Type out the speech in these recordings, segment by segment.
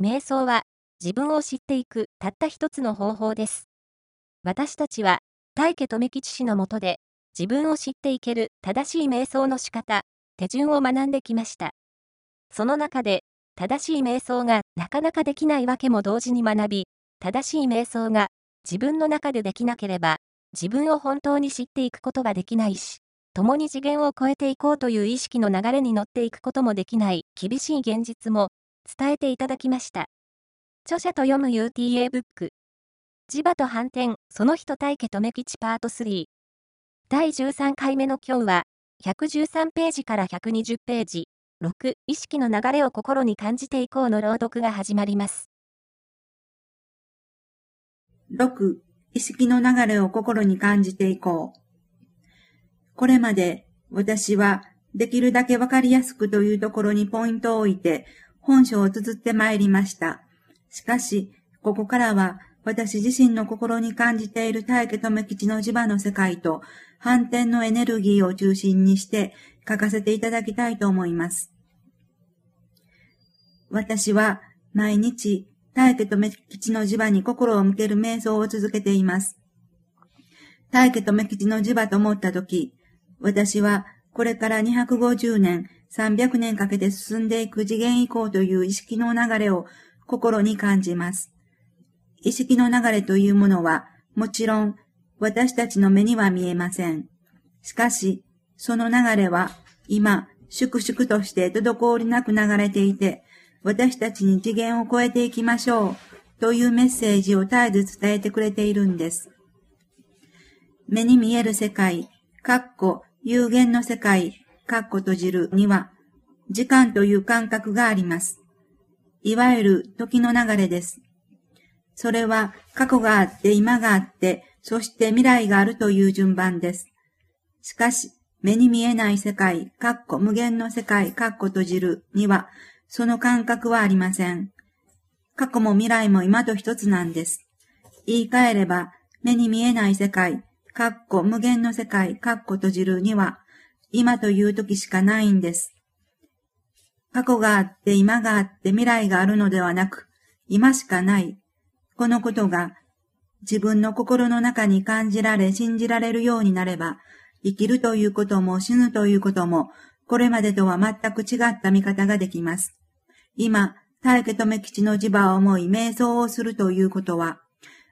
瞑想は自分を知っていくたった一つの方法です。私たちは大家富吉氏のもとで自分を知っていける正しい瞑想の仕方、手順を学んできました。その中で正しい瞑想がなかなかできないわけも同時に学び、正しい瞑想が自分の中でできなければ自分を本当に知っていくことができないし、共に次元を超えていこうという意識の流れに乗っていくこともできない厳しい現実も伝えていただきました。著者と読む UTA ブック。磁場と反転、その人対家とめ吉パート3。第13回目の今日は、113ページから120ページ、6、意識の流れを心に感じていこうの朗読が始まります。6、意識の流れを心に感じていこう。これまで私はできるだけわかりやすくというところにポイントを置いて本書を綴ってまいりました。しかし、ここからは私自身の心に感じている大家留吉の磁場の世界と反転のエネルギーを中心にして書かせていただきたいと思います。私は毎日大家留吉の磁場に心を向ける瞑想を続けています。大家留吉の磁場と思ったとき、私はこれから250年、300年かけて進んでいく次元以降という意識の流れを心に感じます。意識の流れというものは、もちろん私たちの目には見えません。しかし、その流れは今、粛々として滞りなく流れていて、私たちに次元を超えていきましょうというメッセージを絶えず伝えてくれているんです。目に見える世界、かっこ有限の世界、かっこ閉じるには、時間という感覚があります。いわゆる時の流れです。それは過去があって、今があって、そして未来があるという順番です。しかし、目に見えない世界、かっこ無限の世界、かっこ閉じるには、その感覚はありません。過去も未来も今と一つなんです。言い換えれば、目に見えない世界、かっこ無限の世界、かっこ閉じるには、今という時しかないんです。過去があって、今があって、未来があるのではなく、今しかない。このことが、自分の心の中に感じられ、信じられるようになれば、生きるということも死ぬということも、これまでとは全く違った見方ができます。今、大家留吉の磁場を思い瞑想をするということは、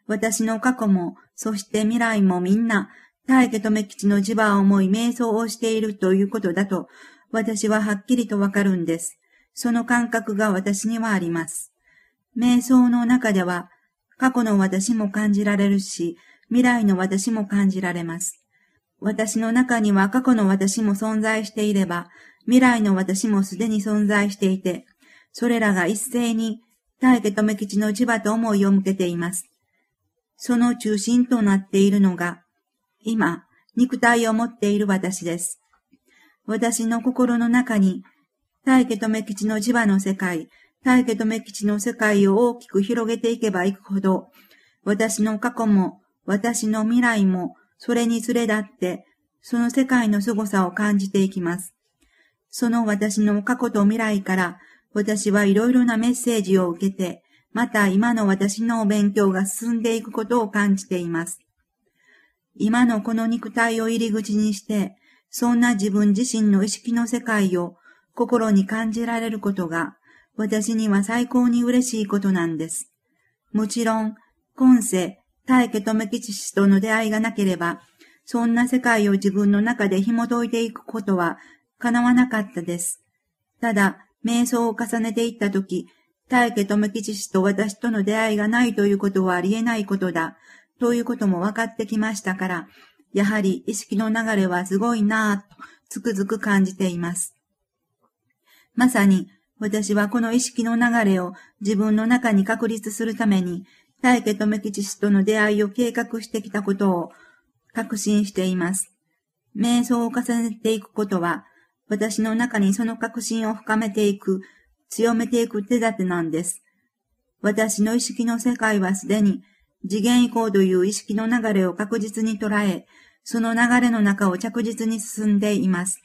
私の過去も、そして未来もみんな、大家留吉の磁場を思い瞑想をしているということだと、私ははっきりとわかるんです。その感覚が私にはあります。瞑想の中では、過去の私も感じられるし、未来の私も感じられます。私の中には過去の私も存在していれば、未来の私もすでに存在していて、それらが一斉に大家留吉の磁場と思いを向けています。その中心となっているのが、今、肉体を持っている私です。私の心の中に、大家留吉の磁場の世界、大家留吉の世界を大きく広げていけばいくほど、私の過去も、私の未来も、それに連れ立って、その世界の凄さを感じていきます。その私の過去と未来から、私はいろいろなメッセージを受けて、また今の私のお勉強が進んでいくことを感じています。今のこの肉体を入り口にして、そんな自分自身の意識の世界を心に感じられることが、私には最高に嬉しいことなんです。もちろん、今世、大家留吉氏との出会いがなければ、そんな世界を自分の中で紐解いていくことは叶わなかったです。ただ、瞑想を重ねていったとき、大家留吉氏と私との出会いがないということはありえないことだ、ということも分かってきましたから、やはり意識の流れはすごいなぁと、つくづく感じています。まさに、私はこの意識の流れを自分の中に確立するために、大家留吉氏との出会いを計画してきたことを確信しています。瞑想を重ねていくことは、私の中にその確信を深めていく強めていく手立てなんです。私の意識の世界はすでに次元移行という意識の流れを確実に捉え、その流れの中を着実に進んでいます。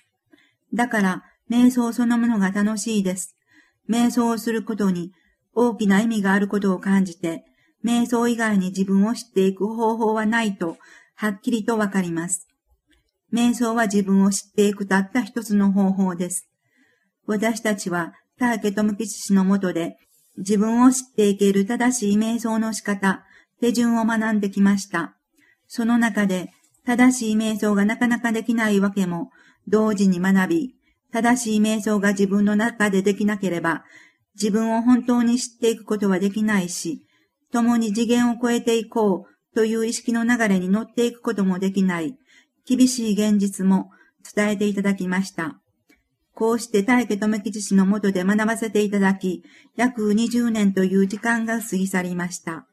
だから、瞑想そのものが楽しいです。瞑想をすることに、大きな意味があることを感じて、瞑想以外に自分を知っていく方法はないと、はっきりとわかります。瞑想は自分を知っていくたった一つの方法です。私たちは、大家智吉氏のもとで、自分を知っていける正しい瞑想の仕方、手順を学んできました。その中で、正しい瞑想がなかなかできないわけも、同時に学び、正しい瞑想が自分の中でできなければ、自分を本当に知っていくことはできないし、共に次元を超えていこうという意識の流れに乗っていくこともできない、厳しい現実も伝えていただきました。こうして大家留吉氏のもとで学ばせていただき、約20年という時間が過ぎ去りました。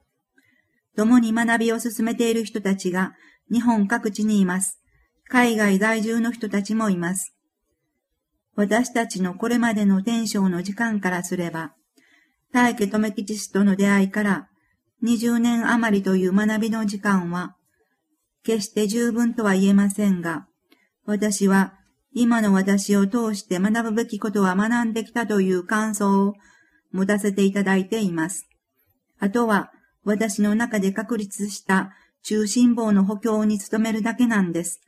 共に学びを進めている人たちが日本各地にいます。海外在住の人たちもいます。私たちのこれまでの天正の時間からすれば、大家留吉氏との出会いから20年余りという学びの時間は、決して十分とは言えませんが、私は今の私を通して学ぶべきことは学んできたという感想を持たせていただいています。あとは私の中で確立した中心棒の補強に努めるだけなんです。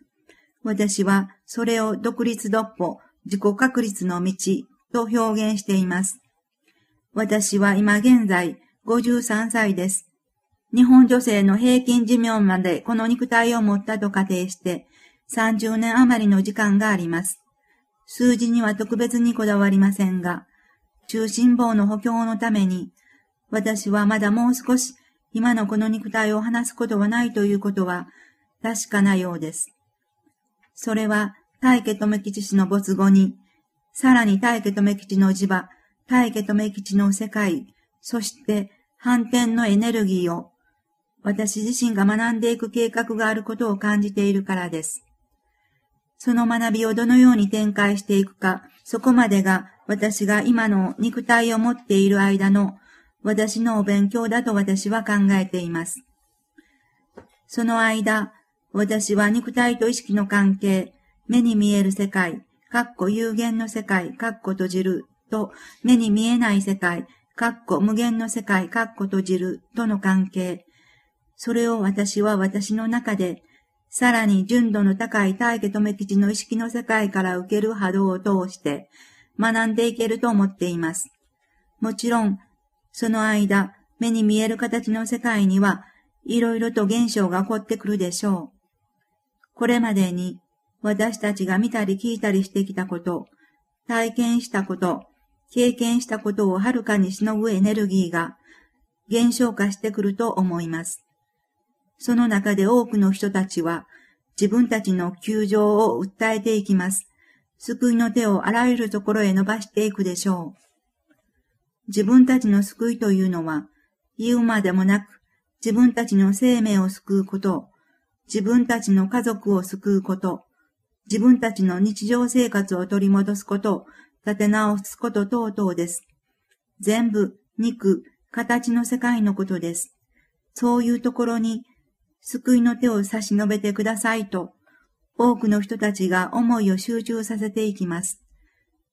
私はそれを独立独歩、自己確立の道と表現しています。私は今現在53歳です。日本女性の平均寿命までこの肉体を持ったと仮定して30年余りの時間があります。数字には特別にこだわりませんが、中心棒の補強のために、私はまだもう少し今のこの肉体を離すことはないということは確かなようです。それは大家留吉氏の没後に、さらに大家留吉の地場、大家留吉の世界、そして反転のエネルギーを私自身が学んでいく計画があることを感じているからです。その学びをどのように展開していくか、そこまでが私が今の肉体を持っている間の私のお勉強だと私は考えています。その間、私は肉体と意識の関係、目に見える世界、かっこ有限の世界、かっこ閉じる、と目に見えない世界、かっこ無限の世界、かっこ閉じる、との関係。それを私は私の中で、さらに純度の高い大家留吉の意識の世界から受ける波動を通して、学んでいけると思っています。もちろん、その間、目に見える形の世界には、いろいろと現象が起こってくるでしょう。これまでに、私たちが見たり聞いたりしてきたこと、体験したこと、経験したことをはるかにしのぐエネルギーが、現象化してくると思います。その中で多くの人たちは、自分たちの窮状を訴えていきます。救いの手をあらゆるところへ伸ばしていくでしょう。自分たちの救いというのは、言うまでもなく、自分たちの生命を救うこと、自分たちの家族を救うこと、自分たちの日常生活を取り戻すこと、立て直すこと等々です。全部、肉、形の世界のことです。そういうところに、救いの手を差し伸べてくださいと、多くの人たちが思いを集中させていきます。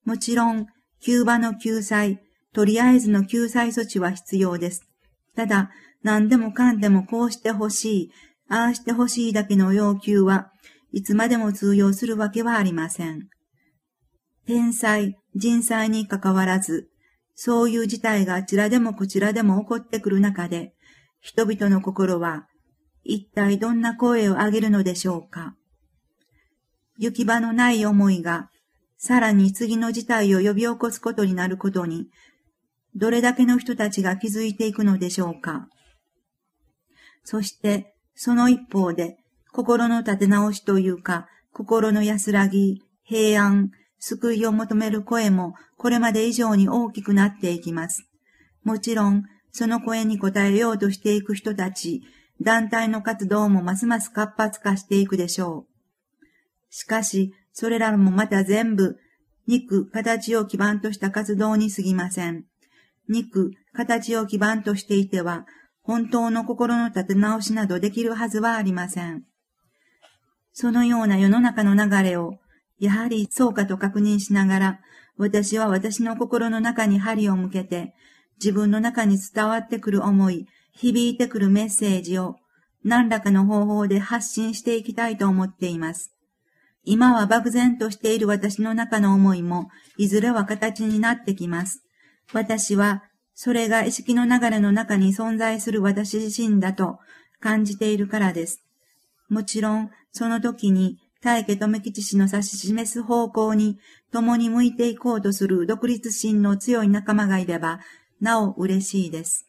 もちろん、キューバの救済、とりあえずの救済措置は必要です。ただ、何でもかんでもこうしてほしい、ああしてほしいだけの要求はいつまでも通用するわけはありません。天災、人災に関わらず、そういう事態があちらでもこちらでも起こってくる中で、人々の心は一体どんな声を上げるのでしょうか。行き場のない思いが、さらに次の事態を呼び起こすことになることにどれだけの人たちが気づいていくのでしょうか。そして、その一方で、心の立て直しというか、心の安らぎ、平安、救いを求める声もこれまで以上に大きくなっていきます。もちろん、その声に応えようとしていく人たち、団体の活動もますます活発化していくでしょう。しかし、それらもまた全部、肉、形を基盤とした活動に過ぎません。肉、形を基盤としていては、本当の心の立て直しなどできるはずはありません。そのような世の中の流れを、やはりそうかと確認しながら、私は私の心の中に針を向けて、自分の中に伝わってくる思い、響いてくるメッセージを何らかの方法で発信していきたいと思っています。今は漠然としている私の中の思いも、いずれは形になってきます。私は、それが意識の流れの中に存在する私自身だと感じているからです。もちろん、その時に、大家留吉氏の指し示す方向に、共に向いていこうとする独立心の強い仲間がいれば、なお嬉しいです。